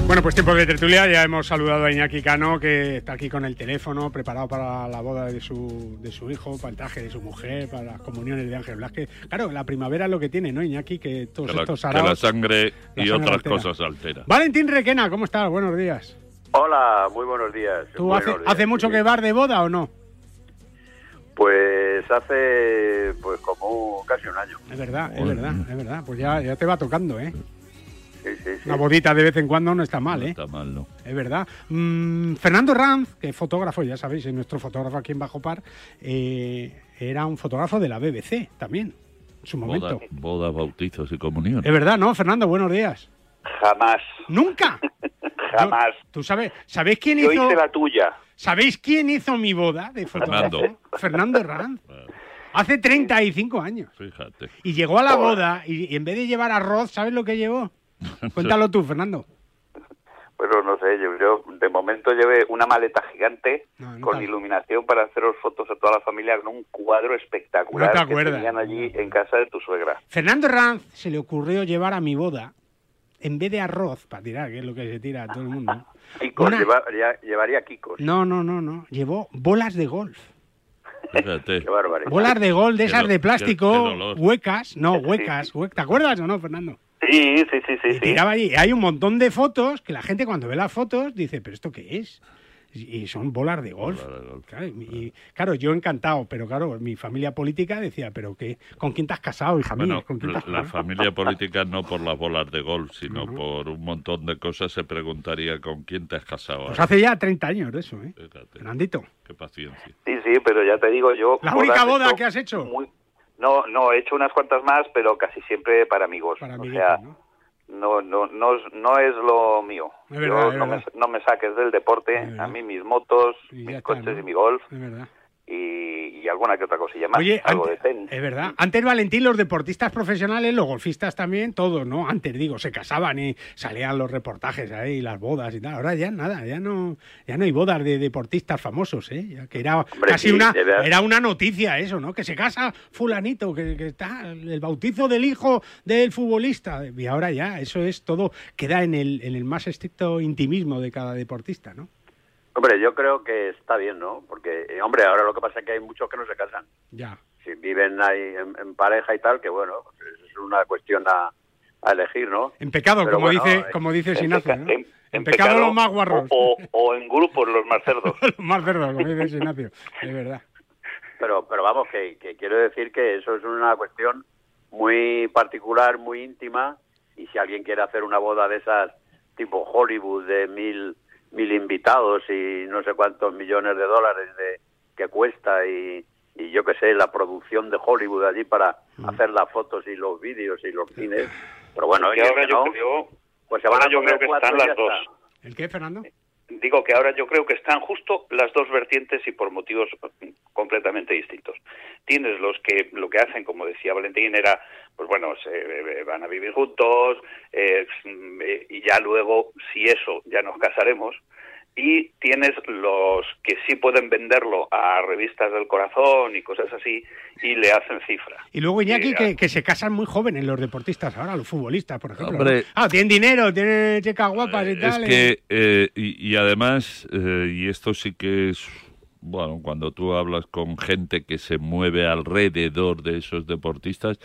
Bueno, pues tiempo de tertulia, ya hemos saludado a Iñaki Cano, que está aquí con el teléfono, preparado para la boda de su, de su hijo, para el traje de su mujer, para las comuniones de Ángel Blasque. Claro, la primavera es lo que tiene, ¿no, Iñaki? Que todos Que la, estos que araos- la sangre la y sangre otras altera. cosas altera. Valentín Requena, ¿cómo estás? Buenos días. Hola, muy buenos días. ¿Tú Buenos hace, días. hace mucho que vas de boda o no? Pues hace pues como casi un año. Es verdad, es verdad, es verdad. Pues ya, ya te va tocando, ¿eh? Sí, sí, sí. Una bodita de vez en cuando no está mal, ¿eh? Está mal, ¿no? Es verdad. Mm, Fernando Ranz, que es fotógrafo, ya sabéis, es nuestro fotógrafo aquí en Bajo Par, eh, era un fotógrafo de la BBC también, en su momento. Boda, bodas, bautizos y comuniones. Es verdad, ¿no, Fernando? Buenos días. Jamás. ¿Nunca? Jamás. ¿Tú sabes, ¿sabéis quién Yo hizo? hice la tuya. ¿Sabéis quién hizo mi boda de fotógrafo? Fernando. Fernando Ranz. Hace 35 años. Fíjate. Y llegó a la boda y, y en vez de llevar arroz, ¿sabes lo que llevó? Cuéntalo tú, Fernando. Pero no sé, yo, yo de momento llevé una maleta gigante con iluminación para haceros fotos a toda la familia con un cuadro espectacular No te que acuerdas. tenían allí en casa de tu suegra. Fernando Ranz se le ocurrió llevar a mi boda, en vez de arroz, para tirar, que es lo que se tira a todo el mundo. Kikos, Una- llevaría, llevaría Kikos. No, no, no, no. Llevó bolas de golf. Fíjate. Qué barbaridad. Bolas de golf de esas de plástico, huecas. No, huecas. hue- ¿Te acuerdas o no, Fernando? Sí, sí, sí, sí. Y sí. tiraba allí. Hay un montón de fotos que la gente cuando ve las fotos dice, ¿pero esto qué es? Y son bolas de golf. Claro, y, y, claro, yo encantado, pero claro, mi familia política decía, ¿pero qué? ¿Con quién te has casado, hija mía? Bueno, ¿Con quién te has la casado? familia política no por las bolas de golf, sino por un montón de cosas se preguntaría con quién te has casado. Pues ahora. hace ya 30 años de eso, ¿eh? Fíjate, Fernandito. qué paciencia. Sí, sí, pero ya te digo yo... La única boda que has hecho. muy- No, no, he hecho unas cuantas más, pero casi siempre para amigos. Para o amiguitos, sea, ¿no? No, no, no, es- no es lo mío. Yo verdad, no, me, no me saques del deporte, a mí mis motos, mis coches y mi golf. Es verdad. Y, y alguna que otra cosilla más. Oye, algo antes- de tenis. es verdad. Antes, Valentín, los deportistas profesionales, los golfistas también, todos, ¿no? Antes, digo, se casaban y salían los reportajes ahí, las bodas y tal. Ahora ya nada, ya no ya no hay bodas de deportistas famosos, ¿eh? Ya que era casi sí, una, era una noticia eso, ¿no? Que se casa fulanito, que, que está el bautizo del hijo del futbolista. Y ahora ya, eso es todo, queda en el, en el más estricto intimismo de cada deportista, ¿no? Hombre, yo creo que está bien, ¿no? Porque, eh, hombre, ahora lo que pasa es que hay muchos que no se casan. Ya. Si viven ahí en, en pareja y tal, que bueno, pues es una cuestión a, a elegir, ¿no? En pecado, Pero como bueno, dice, eh, como dice ¿no? en- En en pecado, pecado los más guarros. O, o en grupos los más cerdos. los más cerdos, como dice Sinacio. Es verdad. Pero, pero vamos, que, que quiero decir que eso es una cuestión muy particular, muy íntima, y si alguien quiere hacer una boda de esas tipo Hollywood de mil, mil invitados y no sé cuántos millones de dólares de, que cuesta y, y yo qué sé, la producción de Hollywood allí para hacer las fotos y los vídeos y los cines, pero bueno, Y ahora yo no, creo- pues se van ahora a yo creo que están las dos. está. ¿El qué, Fernando? Digo que ahora yo creo que están justo las dos vertientes y por motivos completamente distintos. Tienes los que lo que hacen, como decía Valentín, era, pues bueno, se eh, van a vivir juntos eh, eh, y ya luego, si eso, ya nos casaremos. Y tienes los que sí pueden venderlo a revistas del corazón y cosas así y le hacen cifra. Y luego Iñaki, Eh, que, que se casan muy jóvenes los deportistas ahora, los futbolistas, por ejemplo. Hombre. ¿no? Ah, tienen dinero, tienen chicas guapas y Es tal. que, eh, y, y además, eh, y esto sí que es, bueno, cuando tú hablas con gente que se mueve alrededor de esos deportistas,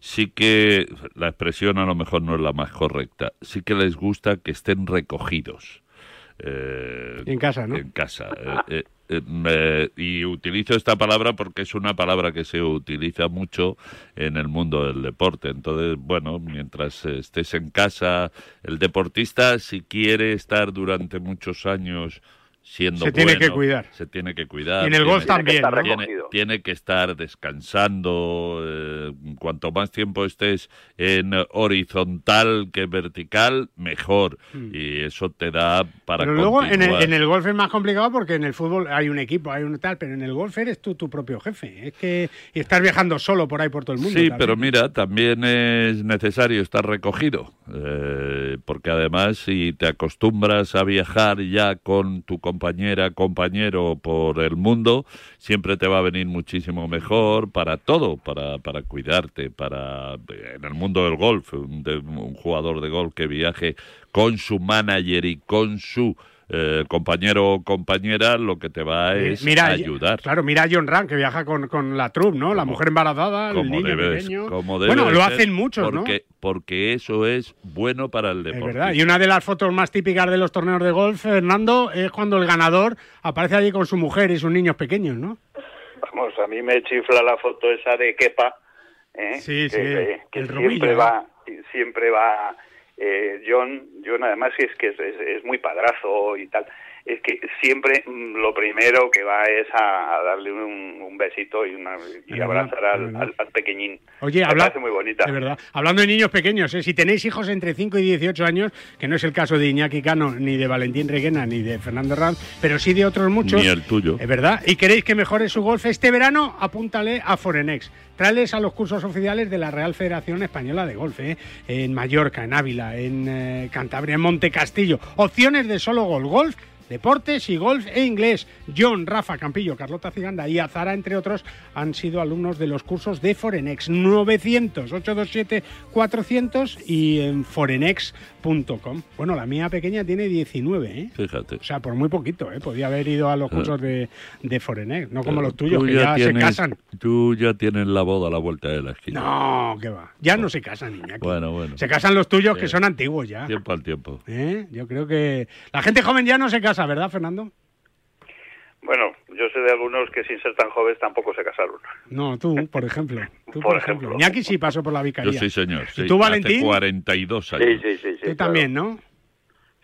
sí que la expresión a lo mejor no es la más correcta, sí que les gusta que estén recogidos. Eh, En casa, ¿no? En casa. Eh, eh, eh, y utilizo esta palabra porque es una palabra que se utiliza mucho en el mundo del deporte. Entonces, bueno, mientras estés en casa, el deportista, si quiere estar durante muchos años siendo Se tiene bueno, que cuidar. Se tiene que cuidar. Y en el tiene- golf también, ¿no? Tiene, tiene que estar descansando. eh, cuanto más tiempo estés en horizontal que vertical, mejor. Y eso te da para. Pero luego en el, en el golf es más complicado porque en el fútbol hay un equipo, hay un tal, pero en el golf eres tú tu propio jefe. Es que y estás viajando solo por ahí por todo el mundo. Sí, también. pero mira, también es necesario estar recogido, eh, porque además si te acostumbras a viajar ya con tu compañera, compañero por el mundo, siempre te va a venir muchísimo mejor para todo, para, para cuidarte, para en el mundo del golf, un, de- un jugador de golf que viaje con su manager y con su eh, compañero o compañera, lo que te va es Eh, mira, a ayudar. Claro, mira a John Ram, que viaja con, con la troupe, ¿no? La mujer embarazada, el Como niño debe, pequeño. como debe bueno, lo hacen muchos, ¿no? porque, Porque eso es bueno para el Es deporte. verdad. Y una de las fotos más típicas de los torneos de golf, Fernando, es cuando el ganador aparece allí con su mujer y sus niños pequeños, ¿no? Vamos, a mí me chifla la foto esa de Kepa, ¿eh? Sí, que, sí, que- que el siempre va, siempre va. Eh, John, John además es que es, es- es muy padrazo y tal. Es que siempre mm, lo primero que va es a, a darle un, un besito y, una, y verdad, abrazar al, al- al pequeñín. Oye, habla- muy bonita. De verdad. Hablando de niños pequeños, ¿eh? si tenéis hijos entre 5 y 18 años, que no es el caso de Iñaki Cano, ni de Valentín Reguena, ni de Fernando Ranz, pero sí de otros muchos. Ni el tuyo. Es verdad. Y queréis que mejore su golf este verano, apúntale a Forenex. Tráeles a los cursos oficiales de la Real Federación Española de Golf, ¿eh? en Mallorca, en Ávila, en eh, Cantabria, en Monte Castillo. Opciones de solo golf, golf, deportes y golf e inglés. John, Rafa Campillo, Carlota Ciganda y Azara, entre otros, han sido alumnos de los cursos de Forenex. 900-827-400 y en forenex.com. Bueno, la mía pequeña tiene 19, ¿eh? Fíjate. O sea, por muy poquito, ¿eh? Podía haber ido a los cursos de, de Forenex, no como Pero los tuyos, que ya se tienes- casan. Tú ya tienes la boda a la vuelta de la esquina. No, que va. Ya no se casan, niña. Bueno, bueno. Se casan los tuyos, Sí. que son antiguos ya. Tiempo al tiempo. ¿Eh? Yo creo que la gente joven ya no se casa, ¿verdad, Fernando? Bueno, yo sé de algunos que sin ser tan jóvenes tampoco se casaron. No, tú, por ejemplo. Tú, Por por, ejemplo. ejemplo. Iñaki sí pasó por la Yo vicaría. sí, señor. ¿Y sí. tú, Hace Valentín? 42 años. Sí, sí, sí. sí Tú claro. también, ¿no?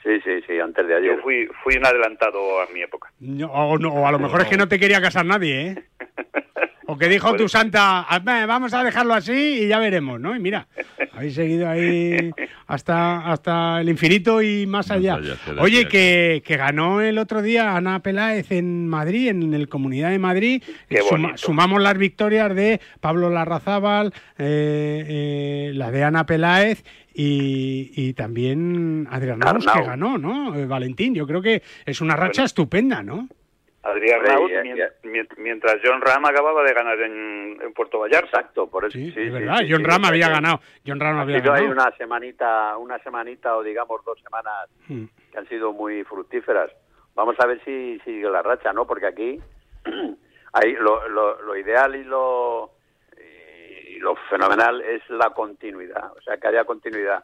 Sí, sí, sí, antes de ayer. Yo fui, fui un adelantado a mi época. No, o, no, o a lo mejor es que no te quería casar nadie, ¿eh? O que dijo tu santa, "Ah, vamos a dejarlo así y ya veremos, ¿no? Y mira, habéis seguido ahí hasta, hasta el infinito y más allá. Oye, que, que ganó el otro día Ana Peláez en Madrid, en el Comunidad de Madrid. Suma- sumamos las victorias de Pablo Larrazábal, eh, eh, la de Ana Peláez y, y también Adrián Ramos, que ganó, ¿no? Eh, Valentín, yo creo que es una racha estupenda, ¿no? Adrián Raúl, ya- mien- ya. mien- mientras John Ram acababa de ganar en, en Puerto Vallarta. Exacto, por eso. Sí, sí, es verdad, sí, John sí, Ram había ganado. John Ram Ha había ganado. una semanita, una semanita o digamos dos semanas Mm. que han sido muy fructíferas. Vamos a ver si sigue la racha, ¿no? Porque aquí ahí lo, lo, lo ideal y lo y lo fenomenal es la continuidad, o sea, que haya continuidad,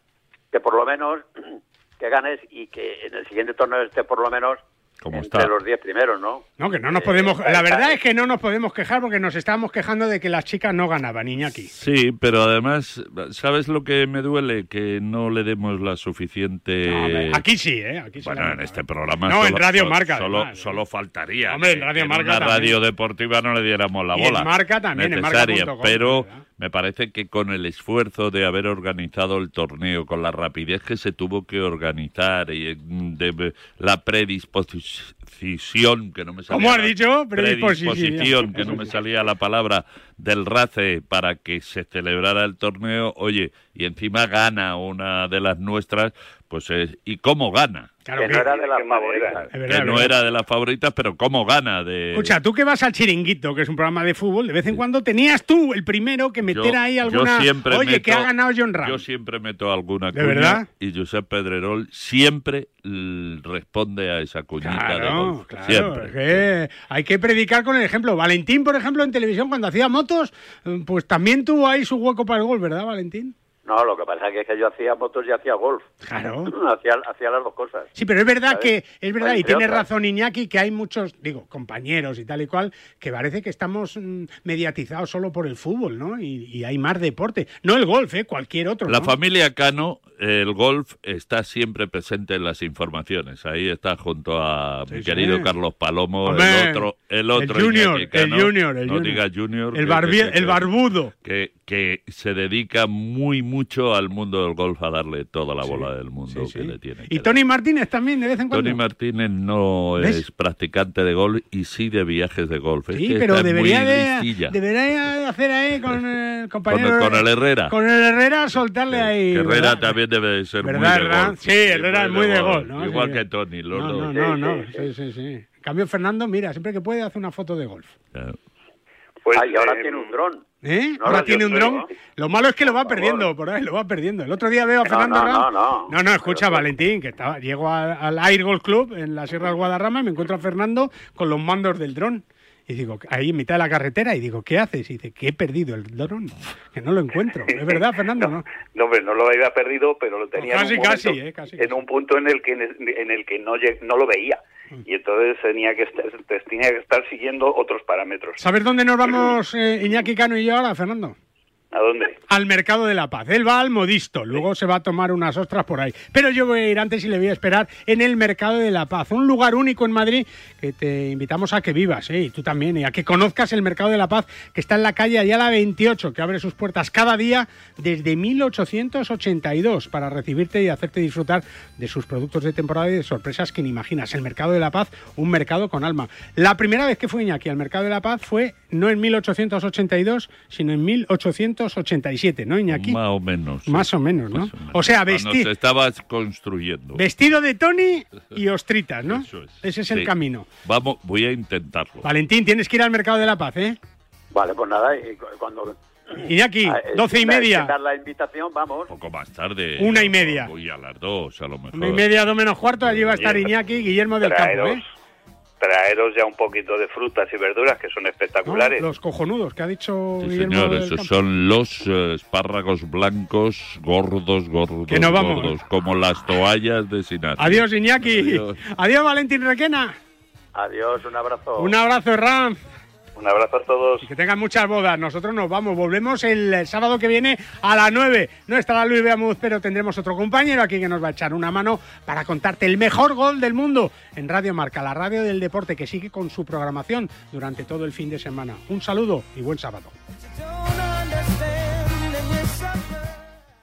que por lo menos que ganes y que en el siguiente torneo esté por lo menos Como entre está. los 10 primeros, ¿no? No, que no nos Eh, podemos. ahí La verdad es que no nos podemos quejar porque nos estábamos quejando de que las chicas no ganaban, Iñaki. Sí, pero además, ¿sabes lo que me duele? Que no le demos la suficiente... No, aquí sí, ¿eh? Aquí sí Bueno, en este programa No, en solo- Radio so- Marca, Solo, además, ¿eh? solo faltaría Hombre, en Radio que Marca una también. radio deportiva no le diéramos la Y en bola. Marca también, en necesaria, marca.com, pero ¿verdad? Me parece que con el esfuerzo de haber organizado el torneo, con la rapidez que se tuvo que organizar y mm, de la predisposición, que no me salía ¿Cómo has la- dicho? Predisposición. predisposición, que no me salía la palabra del RACE para que se celebrara el torneo, oye, y encima gana una de las nuestras, pues es, ¿y cómo gana? Claro que que- no era de las favoritas. verdad, que no verdad. era de las favoritas, pero ¿cómo gana? De... Escucha, tú que vas al chiringuito, que es un programa de fútbol, de vez en cuando tenías tú el primero que meter Yo- ahí yo alguna. siempre Oye, meto- que ha ganado John Ram. Yo siempre meto alguna ¿De cuña verdad? y Josep Pedrerol siempre responde a esa cuñita de Golf. claro. Siempre. que hay que predicar con el ejemplo. Valentín, por ejemplo, en televisión, cuando hacía motos, eh, pues también tuvo ahí su hueco para el gol, ¿verdad, Valentín? No, lo que pasa es que yo hacía motos y hacía golf. Claro. hacía, hacía las dos cosas. Sí, pero es verdad ¿Sabes? que es verdad y tiene otras. razón Iñaki que hay muchos, digo, compañeros y tal y cual que parece que estamos mm, mediatizados solo por el fútbol, ¿no? Y, y hay más deporte, no el golf, ¿eh? cualquier otro. La ¿no? familia Cano, el golf está siempre presente en las informaciones. Ahí está junto a mi Sí, querido sí. Carlos Palomo, Hombre, el otro, el otro el junior, Iñaki Cano. el junior, el no junior. diga junior. el, que- barbi- que- que- el barbudo. que, que se dedica muy mucho al mundo del golf a darle toda la bola del mundo Sí, que sí. le tiene. que Y dar. Tony Martínez también, de vez en cuando. Tony Martínez no ¿Ves? es practicante de golf y sí de viajes de golf. Es Sí, que pero debería de, debería de hacer ahí con el Con compañero. el, con el Herrera. Con el Herrera soltarle ahí. Herrera ¿verdad? también debe de ser muy ¿Verdad, de Herrera? gol. Sí, Herrera es muy de gol, ¿no? Igual Sí. que Tony, los No, dos. no, no, no. Sí, sí, sí. En cambio, Fernando, mira, siempre que puede hace una foto de golf. Pues, y ahora tiene un dron. ¿Eh? No, Ahora tiene un creo. dron. Lo malo es que lo va perdiendo, por ahí, lo va perdiendo. El otro día veo a No, Fernando no, no, no. No, no, escucha, Valentín, que estaba, llego al Air Golf Club en la Sierra del Guadarrama y me encuentro a Fernando con los mandos del dron. Y digo, ahí en mitad de la carretera, y digo, ¿qué haces? Y dice, que he perdido el dron, que no lo encuentro. ¿Es verdad, Fernando? ¿no? No, hombre, no lo había perdido, pero lo tenía casi, en, un momento- casi, eh, casi, en un punto en el que en el que no no lo veía. Y entonces tenía que estar, tenía que estar siguiendo otros parámetros. ¿Sabes dónde nos vamos eh, Iñaki Cano y yo ahora, Fernando? ¿A dónde? Al Mercado de la Paz. Él va al Modisto, luego se va a tomar unas ostras por ahí. Pero yo voy a ir antes y le voy a esperar en el Mercado de la Paz, un lugar único en Madrid que te invitamos a que vivas, ¿eh? y tú también, y a que conozcas el Mercado de la Paz que está en la calle Ayala 28, que abre sus puertas cada día desde 1882 para recibirte y hacerte disfrutar de sus productos de temporada y de sorpresas que ni imaginas. El Mercado de la Paz, un mercado con alma. La primera vez que fui Iñaki al Mercado de la Paz fue no en 1882, sino en 1887, ¿no, Iñaki? Más o menos. sí. Más o menos, ¿no? O sea, Cuando vestir, se estabas construyendo. vestido de Tony y ostritas, ¿no? Ese es el camino. Vamos, voy a intentarlo. Valentín, tienes que ir al Mercado de la Paz, ¿eh? Vale, pues nada, y cuando... Iñaki, Ah, eh, doce y media. dar la invitación, vamos. Un poco más tarde. Una y media. Voy a las dos, a lo mejor. Una y media, dos menos cuarto, allí va a estar Iñaki, Guillermo del Campo, ¿eh? Traeros ya un poquito de frutas y verduras que son ¿No? espectaculares. Los cojonudos que ha dicho Sí, Guillermo señor, del esos Campo. son los eh, espárragos blancos, gordos, gordos, Que no vamos. gordos, como las toallas de Sinatra. Adiós, Iñaki. Adiós. Adiós, Valentín Requena. Adiós, un abrazo. Un abrazo, Ram. Un abrazo a todos. Y que tengan muchas bodas. Nosotros nos vamos. Volvemos el sábado que viene a las 9. No estará Luis Beamuz, pero tendremos otro compañero aquí que nos va a echar una mano para contarte el mejor gol del mundo en Radio Marca, la radio del deporte que sigue con su programación durante todo el fin de semana. Un saludo y buen sábado.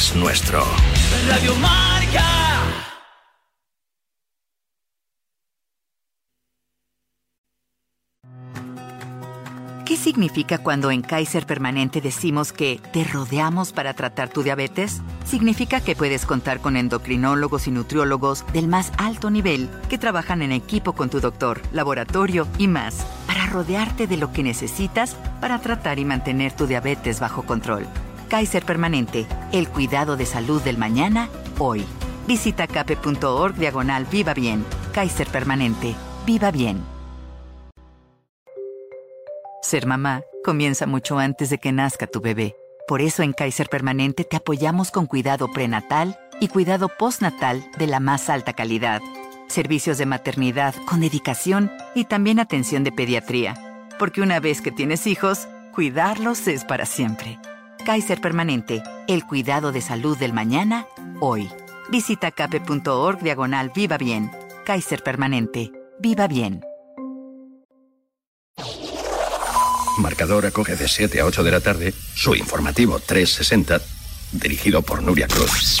es nuestro. Radio Marca. ¿Qué significa cuando en Kaiser Permanente decimos que te rodeamos para tratar tu diabetes? Significa que puedes contar con endocrinólogos y nutriólogos del más alto nivel que trabajan en equipo con tu doctor, laboratorio y más para rodearte de lo que necesitas para tratar y mantener tu diabetes bajo control. Kaiser Permanente, el cuidado de salud del mañana, hoy. Visita cape.org diagonal Viva Bien. Kaiser Permanente, Viva Bien. Ser mamá comienza mucho antes de que nazca tu bebé. Por eso en Kaiser Permanente te apoyamos con cuidado prenatal y cuidado postnatal de la más alta calidad. Servicios de maternidad con dedicación y también atención de pediatría. Porque una vez que tienes hijos, cuidarlos es para siempre. Kaiser Permanente, El cuidado de salud del mañana, hoy. Visita cape.org diagonal Viva Bien. Kaiser Permanente. Viva Bien. Marcador acoge de 7 a 8 de la tarde su informativo 360, dirigido por Nuria Cruz.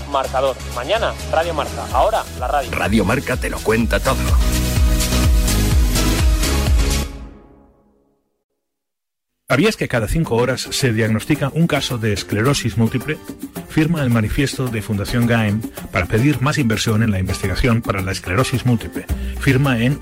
marcador. Mañana, Radio Marca. Ahora, la radio. Radio Marca te lo cuenta todo. ¿Sabías que cada cinco horas se diagnostica un caso de esclerosis múltiple? Firma el manifiesto de Fundación GAEM para pedir más inversión en la investigación para la esclerosis múltiple. Firma en